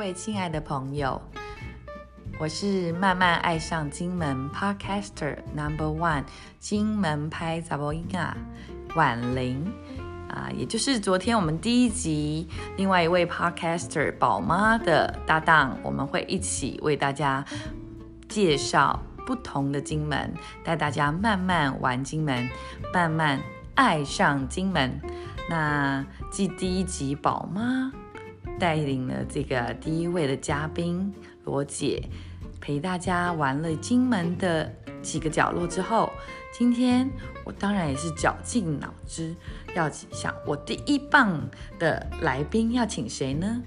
各位亲爱的朋友，我是慢慢爱上金门 Podcaster Number One 金门拍杂波音啊婉玲啊，也就是昨天我们第一集另外一位 Podcaster 宝妈的搭档，我们会一起为大家介绍不同的金门，带大家慢慢玩金门，慢慢爱上金门。那继第一集宝妈。带领了这个第一位的嘉宾罗姐，陪大家玩了金门的几个角落之后，今天我当然也是绞尽脑汁要想我第一棒的来宾要请谁呢？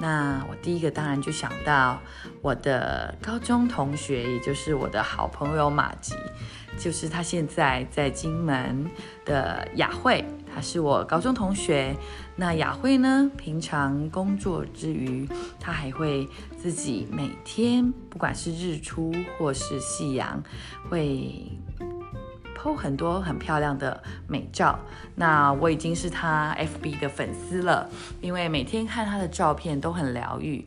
那我第一个当然就想到我的高中同学，也就是我的好朋友马吉，就是他现在在金门的雅慧。他是我高中同学，那雅慧呢？平常工作之余，她还会自己每天，不管是日出或是夕阳，会 po 很多很漂亮的美照。那我已经是她 FB 的粉丝了，因为每天看她的照片都很疗愈。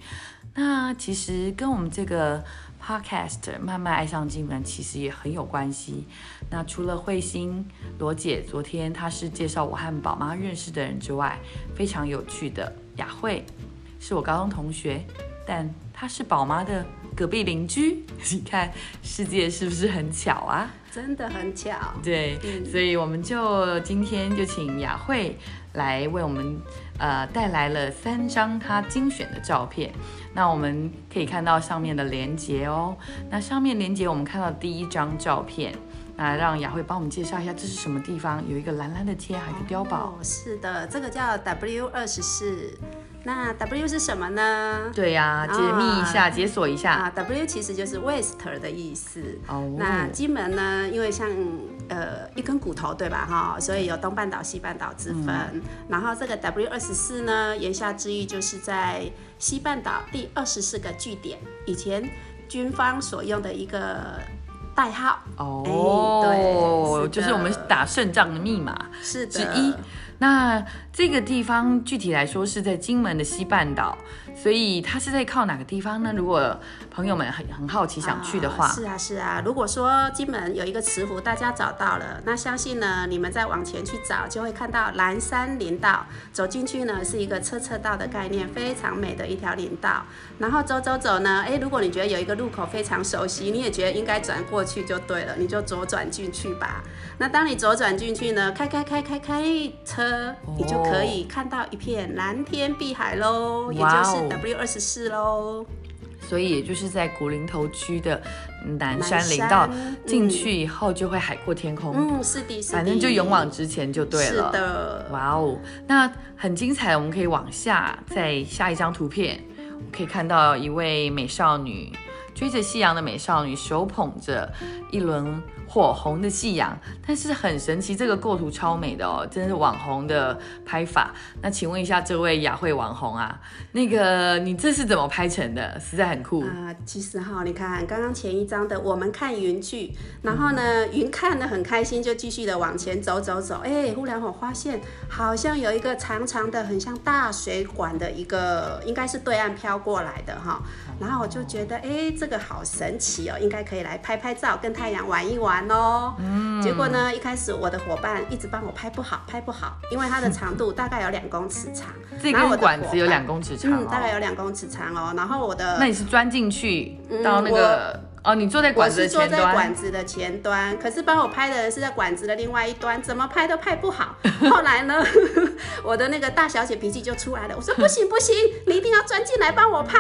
那其实跟我们这个。Podcast 慢慢爱上金门，其实也很有关系。那除了慧心罗姐，昨天她是介绍我和宝妈认识的人之外，非常有趣的雅慧，是我高中同学，但她是宝妈的隔壁邻居。你看，世界是不是很巧啊？真的很巧。对，所以我们就今天就请雅慧来为我们。呃，带来了三张她精选的照片，那我们可以看到上面的连接哦。那上面连接我们看到第一张照片，那让雅慧帮我们介绍一下这是什么地方？有一个蓝蓝的天，还有一个碉堡。是的，这个叫 W 二十四。那 W 是什么呢？对呀，解密一下，解锁一下。啊，W 其实就是 West 的意思。哦。那金门呢？因为像呃一根骨头对吧？哈，所以有东半岛、西半岛之分。然后这个 W 二十四呢，言下之意就是在西半岛第二十四个据点，以前军方所用的一个代号。哦。对，就是我们打胜仗的密码是之一。那这个地方具体来说是在金门的西半岛。所以它是在靠哪个地方呢？如果朋友们很很好奇想去的话，是啊是啊。如果说金门有一个磁湖，大家找到了，那相信呢，你们再往前去找，就会看到蓝山林道。走进去呢，是一个车车道的概念，非常美的一条林道。然后走走走呢，哎，如果你觉得有一个路口非常熟悉，你也觉得应该转过去就对了，你就左转进去吧。那当你左转进去呢，开开开开开车，你就可以看到一片蓝天碧海喽，也就是。W 二十四喽，所以也就是在古林头区的南山林道进去以后，就会海阔天空。嗯，是的是，反正就勇往直前就对了。是的，哇哦，那很精彩。我们可以往下再下一张图片，可以看到一位美少女追着夕阳的美少女，手捧着一轮。火红的夕阳，但是很神奇，这个构图超美的哦，真的是网红的拍法。那请问一下，这位雅慧网红啊，那个你这是怎么拍成的？实在很酷啊！其实哈，你看刚刚前一张的，我们看云去，然后呢，云看的很开心，就继续的往前走走走。哎，忽然我发现好像有一个长长的、很像大水管的一个，应该是对岸飘过来的哈。然后我就觉得，哎，这个好神奇哦，应该可以来拍拍照，跟太阳玩一玩。哦，嗯，结果呢？一开始我的伙伴一直帮我拍不好，拍不好，因为它的长度大概有两公尺长，这根管子有两公尺长，嗯，大概有两公尺长哦。然后我的，那你是钻进去到那个。哦，你坐在管子的前端。坐在管子的前端，可是帮我拍的人是在管子的另外一端，怎么拍都拍不好。后来呢，我的那个大小姐脾气就出来了，我说不行不行，你一定要钻进来帮我拍。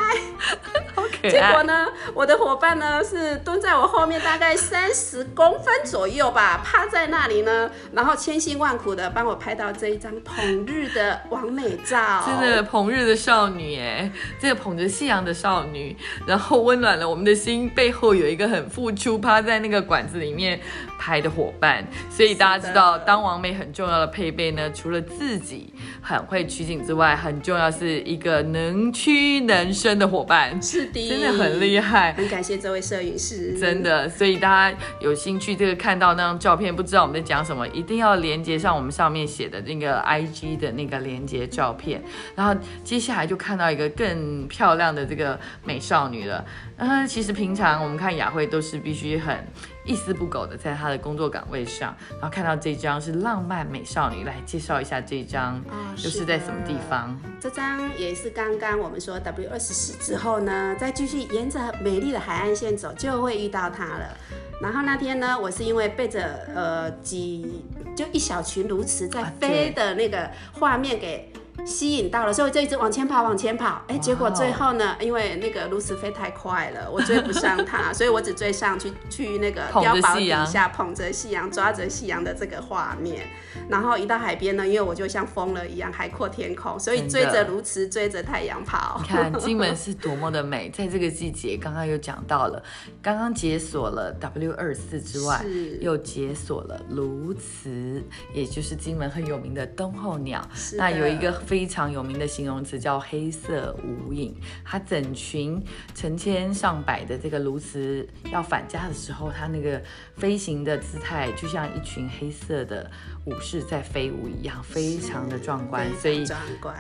结果呢，我的伙伴呢是蹲在我后面大概三十公分左右吧，趴在那里呢，然后千辛万苦的帮我拍到这一张捧日的完美照。真的捧日的少女哎，这个捧着夕阳的少女，然后温暖了我们的心，背后。有一个很付出，趴在那个管子里面拍的伙伴。所以大家知道，当王美很重要的配备呢，除了自己很会取景之外，很重要是一个能屈能伸的伙伴。是的，真的很厉害。很感谢这位摄影师，真的。所以大家有兴趣，这个看到那张照片，不知道我们在讲什么，一定要连接上我们上面写的那个 IG 的那个连接照片。然后接下来就看到一个更漂亮的这个美少女了。嗯，其实平常我们看雅慧都是必须很一丝不苟的在他的工作岗位上，然后看到这张是浪漫美少女，来介绍一下这张，又是在什么地方？这张也是刚刚我们说 W 二十四之后呢，再继续沿着美丽的海岸线走，就会遇到它了。然后那天呢，我是因为背着呃几就一小群鸬鹚在飞的那个画面给。吸引到了，所以我就一直往前跑，往前跑。哎，结果最后呢，因为那个鸬鹚飞太快了，我追不上它，所以我只追上去，去那个碉堡底下捧着夕阳，抓着夕阳的这个画面。然后一到海边呢，因为我就像疯了一样，海阔天空，所以追着鸬鹚，追着太阳跑。你看金门是多么的美，在这个季节，刚刚又讲到了，刚刚解锁了 W 二四之外，又解锁了鸬鹚，也就是金门很有名的冬候鸟。那有一个。非常有名的形容词叫黑色无影，它整群成千上百的这个鸬鹚要返家的时候，它那个飞行的姿态就像一群黑色的。武士在飞舞一样，非常的壮观，所以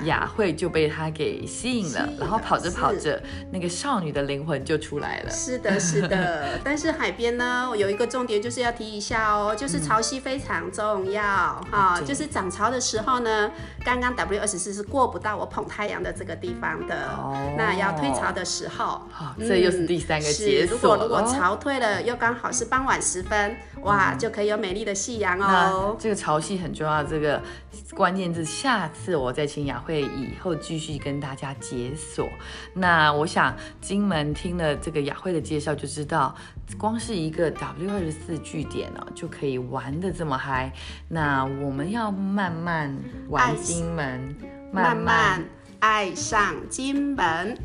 雅慧就被它给吸引了，然后跑着跑着，那个少女的灵魂就出来了。是的，是的。但是海边呢，有一个重点就是要提一下哦，就是潮汐非常重要哈。就是涨潮的时候呢，刚刚 W 二十四是过不到我捧太阳的这个地方的。哦。那要退潮的时候，好，这又是第三个解锁。如果如果潮退了，又刚好是傍晚时分，哇，就可以有美丽的夕阳哦。这个潮。汐很重要，这个关键字，下次我再请雅慧以后继续跟大家解锁。那我想金门听了这个雅慧的介绍，就知道光是一个 W 二十四据点哦，就可以玩的这么嗨。那我们要慢慢玩金门，慢慢爱上金门。